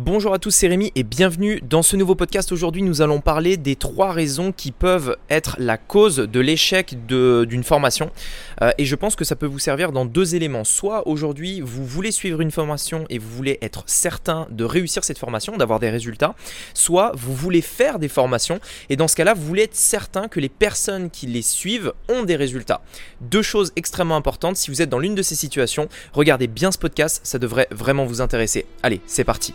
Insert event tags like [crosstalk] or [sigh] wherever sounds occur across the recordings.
Bonjour à tous, c'est Rémi et bienvenue dans ce nouveau podcast. Aujourd'hui, nous allons parler des trois raisons qui peuvent être la cause de l'échec d'une formation. Euh, et je pense que ça peut vous servir dans deux éléments. Soit aujourd'hui, vous voulez suivre une formation et vous voulez être certain de réussir cette formation, d'avoir des résultats. Soit vous voulez faire des formations et dans ce cas-là, vous voulez être certain que les personnes qui les suivent ont des résultats. Deux choses extrêmement importantes. Si vous êtes dans l'une de ces situations, regardez bien ce podcast, ça devrait vraiment vous intéresser. Allez, c'est parti.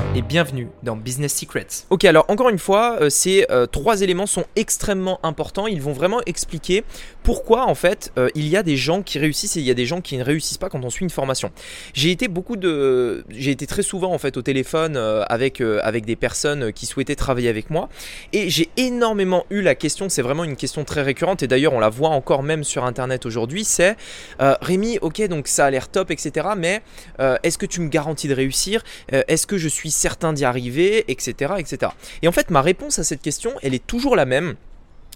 et bienvenue dans Business Secrets. Ok, alors encore une fois, euh, ces euh, trois éléments sont extrêmement importants. Ils vont vraiment expliquer pourquoi en fait euh, il y a des gens qui réussissent et il y a des gens qui ne réussissent pas quand on suit une formation. J'ai été beaucoup de, j'ai été très souvent en fait au téléphone avec avec des personnes qui souhaitaient travailler avec moi et j'ai énormément eu la question. C'est vraiment une question très récurrente et d'ailleurs on la voit encore même sur internet aujourd'hui. C'est Rémi, ok donc ça a l'air top etc. Mais est-ce que tu me garantis de réussir? Est-ce que je suis certain d'y arriver, etc., etc. Et en fait, ma réponse à cette question, elle est toujours la même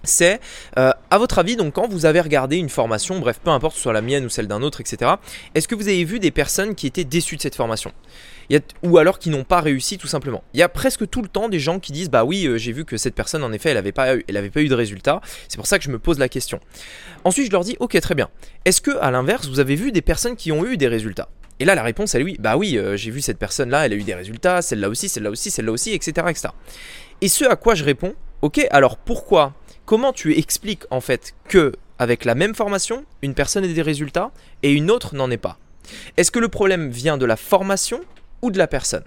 c'est, euh, à votre avis, donc quand vous avez regardé une formation, bref, peu importe, soit la mienne ou celle d'un autre, etc., est-ce que vous avez vu des personnes qui étaient déçues de cette formation? Ou alors qui n'ont pas réussi tout simplement Il y a presque tout le temps des gens qui disent, bah oui, euh, j'ai vu que cette personne, en effet, elle n'avait pas, pas eu de résultat, c'est pour ça que je me pose la question. Ensuite, je leur dis, ok, très bien. Est-ce que, à l'inverse, vous avez vu des personnes qui ont eu des résultats? Et là, la réponse, elle oui. Bah oui, euh, j'ai vu cette personne-là, elle a eu des résultats, celle-là aussi, celle-là aussi, celle-là aussi, etc., etc. Et ce à quoi je réponds, ok, alors pourquoi Comment tu expliques en fait que avec la même formation, une personne ait des résultats et une autre n'en ait pas? Est-ce que le problème vient de la formation ou de la personne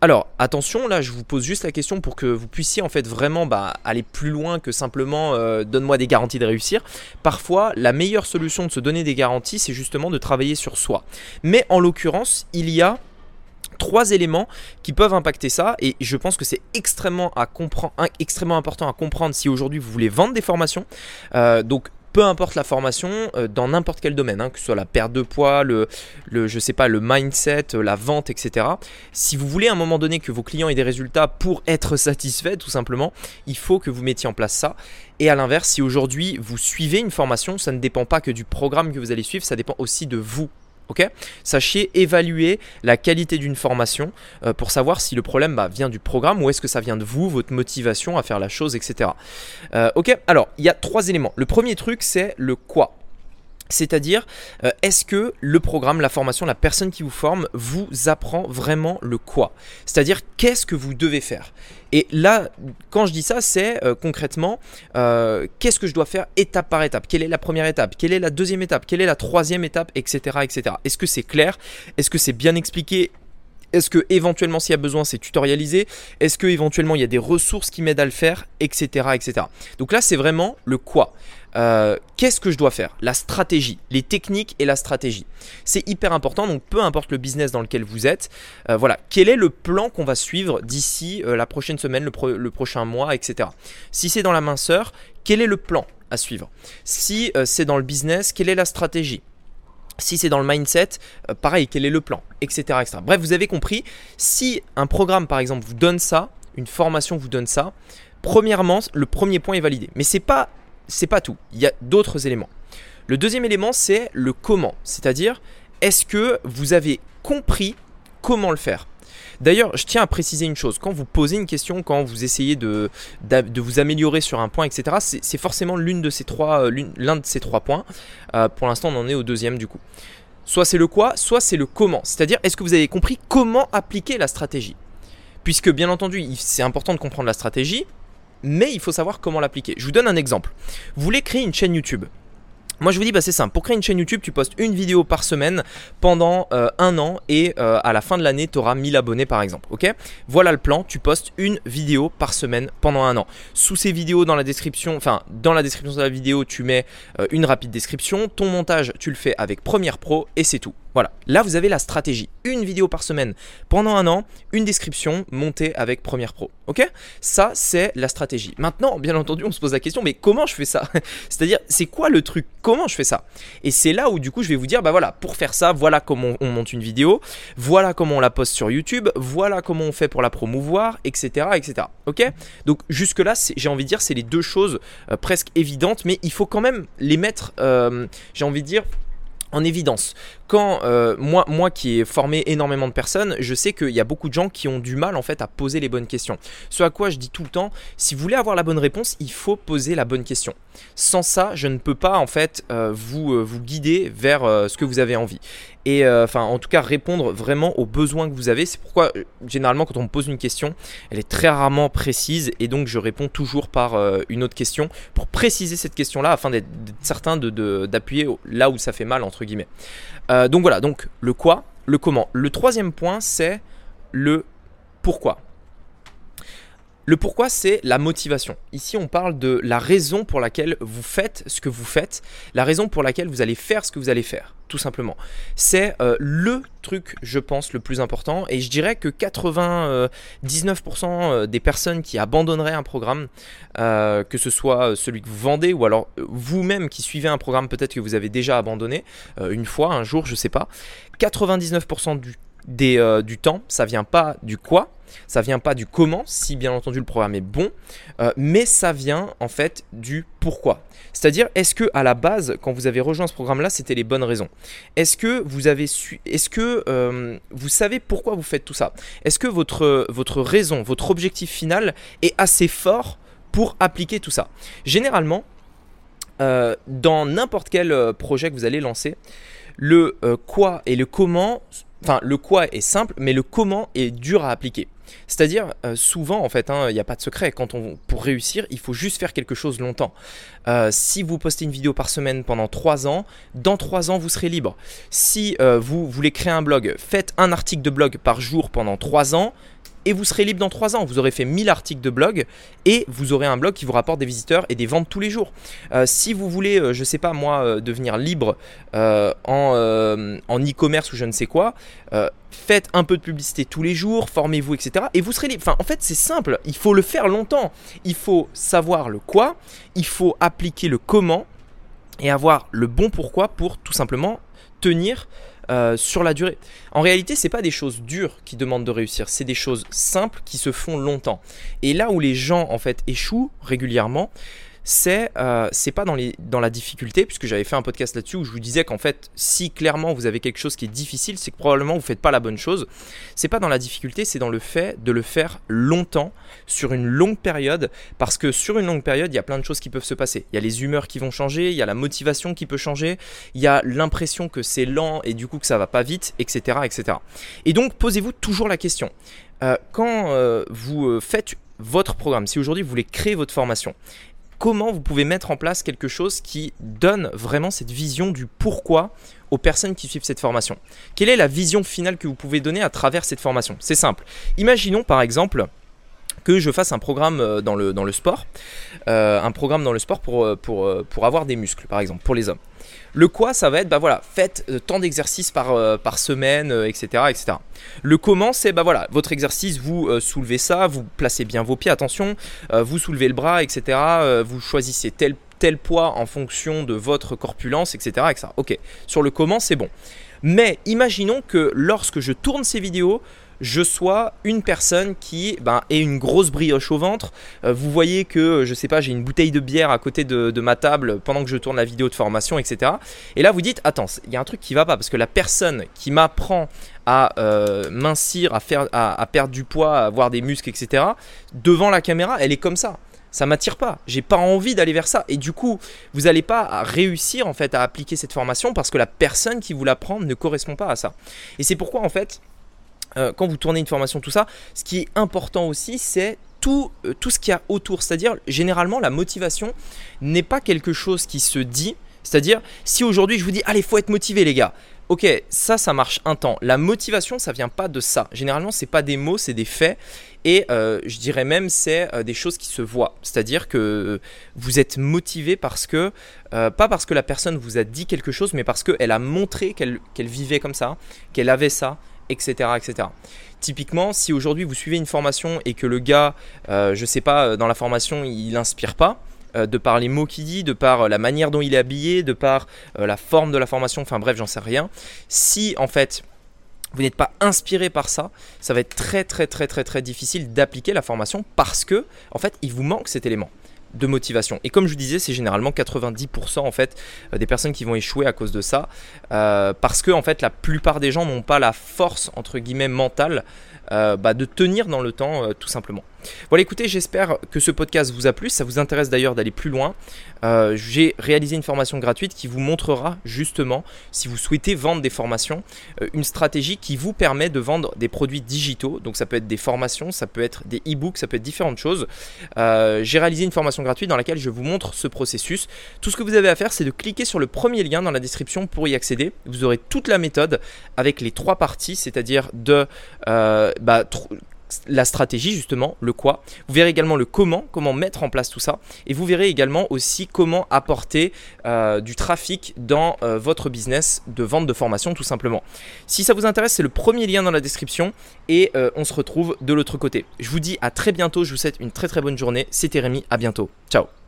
alors attention, là je vous pose juste la question pour que vous puissiez en fait vraiment bah, aller plus loin que simplement euh, donne-moi des garanties de réussir. Parfois la meilleure solution de se donner des garanties c'est justement de travailler sur soi. Mais en l'occurrence il y a trois éléments qui peuvent impacter ça et je pense que c'est extrêmement, important à comprendre si aujourd'hui vous voulez vendre des formations. Euh, donc peu importe la formation, euh, dans n'importe quel domaine, hein, que ce soit la perte de poids, le, le, je sais pas, le mindset, euh, la vente, etc. Si vous voulez à un moment donné que vos clients aient des résultats pour être satisfaits, tout simplement, il faut que vous mettiez en place ça. Et à l'inverse, si aujourd'hui vous suivez une formation, ça ne dépend pas que du programme que vous allez suivre, ça dépend aussi de vous Sachez évaluer la qualité d'une formation euh, pour savoir si le problème bah, vient du programme ou est-ce que ça vient de vous, votre motivation à faire la chose, etc. Euh, ok, alors il y a trois éléments. Le premier truc, c'est le quoi. C'est-à-dire, euh, est-ce que le programme, la formation, la personne qui vous forme vous apprend vraiment le quoi? C'est-à-dire, qu'est-ce que vous devez faire? Et là, quand je dis ça, c'est euh, concrètement, euh, qu'est-ce que je dois faire étape par étape? Quelle est la première étape? Quelle est la deuxième étape? Quelle est la troisième étape? Etc. etc. Est-ce que c'est clair? Est-ce que c'est bien expliqué? Est-ce que éventuellement s'il y a besoin c'est tutorialisé? Est-ce que éventuellement il y a des ressources qui m'aident à le faire? Etc. etc. Donc là c'est vraiment le quoi. Euh, qu'est-ce que je dois faire? La stratégie, les techniques et la stratégie. C'est hyper important, donc peu importe le business dans lequel vous êtes, euh, voilà, quel est le plan qu'on va suivre d'ici euh, la prochaine semaine, le, prochain mois, etc. Si c'est dans la minceur, quel est le plan à suivre? Si c'est dans le business, quelle est la stratégie? Si c'est dans le mindset, pareil, quel est le plan, etc., etc. Bref, vous avez compris, si un programme par exemple vous donne ça, une formation vous donne ça, premièrement, le premier point est validé. Mais c'est pas c'est pas tout. Il y a d'autres éléments. Le deuxième élément, c'est le comment. C'est-à-dire, est-ce que vous avez compris comment le faire? D'ailleurs, je tiens à préciser une chose. Quand vous posez une question, quand vous essayez de, vous améliorer sur un point, etc., c'est forcément l'une de ces trois, euh, l'un de ces trois points. Euh, pour l'instant, on en est au deuxième du coup. Soit c'est le quoi, soit c'est le comment. C'est-à-dire, est-ce que vous avez compris comment appliquer la stratégie? Puisque bien entendu, c'est important de comprendre la stratégie, mais il faut savoir comment l'appliquer. Je vous donne un exemple. Vous voulez créer une chaîne YouTube. Moi je vous dis bah c'est simple, pour créer une chaîne YouTube tu postes une vidéo par semaine pendant euh, un an et euh, à la fin de l'année tu auras 1000 abonnés par exemple. Voilà le plan, tu postes une vidéo par semaine pendant un an. Sous ces vidéos dans la description, enfin dans la description de la vidéo tu mets euh, une rapide description, ton montage tu le fais avec Premiere Pro et c'est tout. Voilà, là vous avez la stratégie. Une vidéo par semaine pendant un an, une description montée avec Premiere Pro. Ok? Ça, c'est la stratégie. Maintenant, bien entendu, on se pose la question, mais comment je fais ça? [laughs] C'est-à-dire, c'est quoi le truc? Comment je fais ça? Et c'est là où du coup je vais vous dire, bah voilà, pour faire ça, voilà comment on monte une vidéo, voilà comment on la poste sur YouTube, voilà comment on fait pour la promouvoir, etc. etc. Ok? Donc jusque-là, j'ai envie de dire, c'est les deux choses euh, presque évidentes, mais il faut quand même les mettre, euh, j'ai envie de dire, en évidence. Quand euh, moi, moi qui ai formé énormément de personnes, je sais qu'il y a beaucoup de gens qui ont du mal en fait à poser les bonnes questions. Ce à quoi je dis tout le temps, si vous voulez avoir la bonne réponse, il faut poser la bonne question. Sans ça, je ne peux pas en fait euh, euh, vous guider vers ce que vous avez envie. Et enfin, en tout cas, répondre vraiment aux besoins que vous avez. C'est pourquoi généralement quand on me pose une question, elle est très rarement précise et donc je réponds toujours par une autre question pour préciser cette question-là afin d'être certain d'appuyer là où ça fait mal entre guillemets. Euh, donc voilà, donc le quoi, le comment. Le troisième point, c'est le pourquoi. Le pourquoi, c'est la motivation. Ici, on parle de la raison pour laquelle vous faites ce que vous faites, la raison pour laquelle vous allez faire ce que vous allez faire, tout simplement. C'est euh, le truc, je pense, le plus important. Et je dirais que 99% euh, des personnes qui abandonneraient un programme, euh, que ce soit celui que vous vendez ou alors vous-même qui suivez un programme peut-être que vous avez déjà abandonné une fois, un jour, je sais pas, 99% du, du temps, ça vient pas du quoi, ça vient pas du comment, si bien entendu le programme est bon, euh, mais ça vient en fait du pourquoi. C'est-à-dire, est-ce que à la base, quand vous avez rejoint ce programme-là, c'était les bonnes raisons? Est-ce que vous avez su, est-ce que euh, vous savez pourquoi vous faites tout ça? Est-ce que votre votre raison, votre objectif final est assez fort pour appliquer tout ça? Généralement, euh, dans n'importe quel projet que vous allez lancer, le quoi et le comment, enfin le quoi est simple, mais le comment est dur à appliquer. C'est-à-dire, euh, souvent, en fait, hein, il n'y a pas de secret. Quand on, pour réussir, il faut juste faire quelque chose longtemps. Euh, si vous postez une vidéo par semaine pendant 3 ans, dans 3 ans, vous serez libre. Si euh, vous voulez créer un blog, faites un article de blog par jour pendant 3 ans et vous serez libre dans 3 ans. Vous aurez fait 1000 articles de blog et vous aurez un blog qui vous rapporte des visiteurs et des ventes tous les jours. Euh, si vous voulez, je euh, je sais pas moi, euh, devenir libre en, en e-commerce ou je ne sais quoi, faites un peu de publicité tous les jours, formez-vous, etc. Et vous serez libre. Enfin, en fait, c'est simple. Il faut le faire longtemps. Il faut savoir le quoi, il faut appliquer le comment et avoir le bon pourquoi pour tout simplement tenir euh, sur la durée. En réalité, c'est pas des choses dures qui demandent de réussir, c'est des choses simples qui se font longtemps. Et là où les gens en fait échouent régulièrement, c'est euh, c'est pas dans, la difficulté, puisque j'avais fait un podcast là-dessus où je vous disais qu'en fait, si clairement vous avez quelque chose qui est difficile, c'est que probablement vous faites pas la bonne chose. C'est pas dans la difficulté, c'est dans le fait de le faire longtemps, sur une longue période, parce que sur une longue période, il y a plein de choses qui peuvent se passer. Il y a les humeurs qui vont changer, il y a la motivation qui peut changer, il y a l'impression que c'est lent et du coup que ça va pas vite, etc. etc. Et donc, posez-vous toujours la question. Euh, quand euh, vous faites votre programme, si aujourd'hui vous voulez créer votre formation comment vous pouvez mettre en place quelque chose qui donne vraiment cette vision du pourquoi aux personnes qui suivent cette formation. Quelle est la vision finale que vous pouvez donner à travers cette formation? C'est simple. Imaginons par exemple que je fasse un programme euh, dans le, sport, euh, un programme dans le sport pour, euh, pour, avoir des muscles, par exemple, pour les hommes. Le quoi, ça va être, bah voilà, faites tant d'exercices par, par semaine, etc., etc. Le comment, c'est, bah voilà, votre exercice, vous soulevez ça, vous placez bien vos pieds, attention, vous soulevez le bras, etc., vous choisissez tel, tel poids en fonction de votre corpulence, etc., etc. Ok, sur le comment, c'est bon. Mais imaginons que lorsque je tourne ces vidéos, je sois une personne qui ben, ait une grosse brioche au ventre. Euh, vous voyez que, je sais pas, j'ai une bouteille de bière à côté de, ma table pendant que je tourne la vidéo de formation, etc. Et là, vous dites, attends, il y a un truc qui va pas parce que la personne qui m'apprend à euh, mincir, à, faire, à, perdre du poids, à avoir des muscles, etc., devant la caméra, elle est comme ça ça m'attire pas. J'ai pas envie d'aller vers ça. Et du coup, vous n'allez pas réussir en fait à appliquer cette formation parce que la personne qui vous l'apprend ne correspond pas à ça. Et c'est pourquoi en fait, euh, quand vous tournez une formation, tout ça, ce qui est important aussi, c'est tout, euh, tout ce qu'il y a autour. C'est-à-dire, généralement, la motivation n'est pas quelque chose qui se dit. C'est-à-dire, si aujourd'hui je vous dis, allez, faut être motivé, les gars, Ok, ça, ça marche un temps. La motivation, ça vient pas de ça. Généralement, c'est pas des mots, c'est des faits. Et euh, je dirais même c'est des choses qui se voient. C'est-à-dire que vous êtes motivé parce que, pas parce que la personne vous a dit quelque chose, mais parce qu'elle a montré qu'elle vivait comme ça, qu'elle avait ça, etc. etc. Typiquement, si aujourd'hui vous suivez une formation et que le gars, je sais pas, dans la formation, il n'inspire pas, de par les mots qu'il dit, de par la manière dont il est habillé, de par la forme de la formation, enfin bref, j'en sais rien. Si en fait vous n'êtes pas inspiré par ça, ça va être très très très très très difficile d'appliquer la formation parce que en fait il vous manque cet élément de motivation. Et comme je vous disais, c'est généralement 90% en fait euh, des personnes qui vont échouer à cause de ça, euh, parce que en fait la plupart des gens n'ont pas la force entre guillemets mentale euh, bah, de tenir dans le temps tout simplement. Voilà, écoutez, j'espère que ce podcast vous a plu. Ça vous intéresse d'ailleurs d'aller plus loin. Euh, j'ai réalisé une formation gratuite qui vous montrera justement, si vous souhaitez vendre des formations, euh, une stratégie qui vous permet de vendre des produits digitaux. Donc ça peut être des formations, ça peut être des e-books, ça peut être différentes choses. Euh, j'ai réalisé une formation gratuite dans laquelle je vous montre ce processus. Tout ce que vous avez à faire, c'est de cliquer sur le premier lien dans la description pour y accéder. Vous aurez toute la méthode avec les trois parties, c'est-à-dire de bah, la stratégie justement, le quoi. Vous verrez également le comment, comment mettre en place tout ça. Et vous verrez également aussi comment apporter euh, du trafic dans euh, votre business de vente de formation tout simplement. Si ça vous intéresse, c'est le premier lien dans la description et euh, on se retrouve de l'autre côté. Je vous dis à très bientôt, je vous souhaite une très très bonne journée. C'était Rémi, à bientôt. Ciao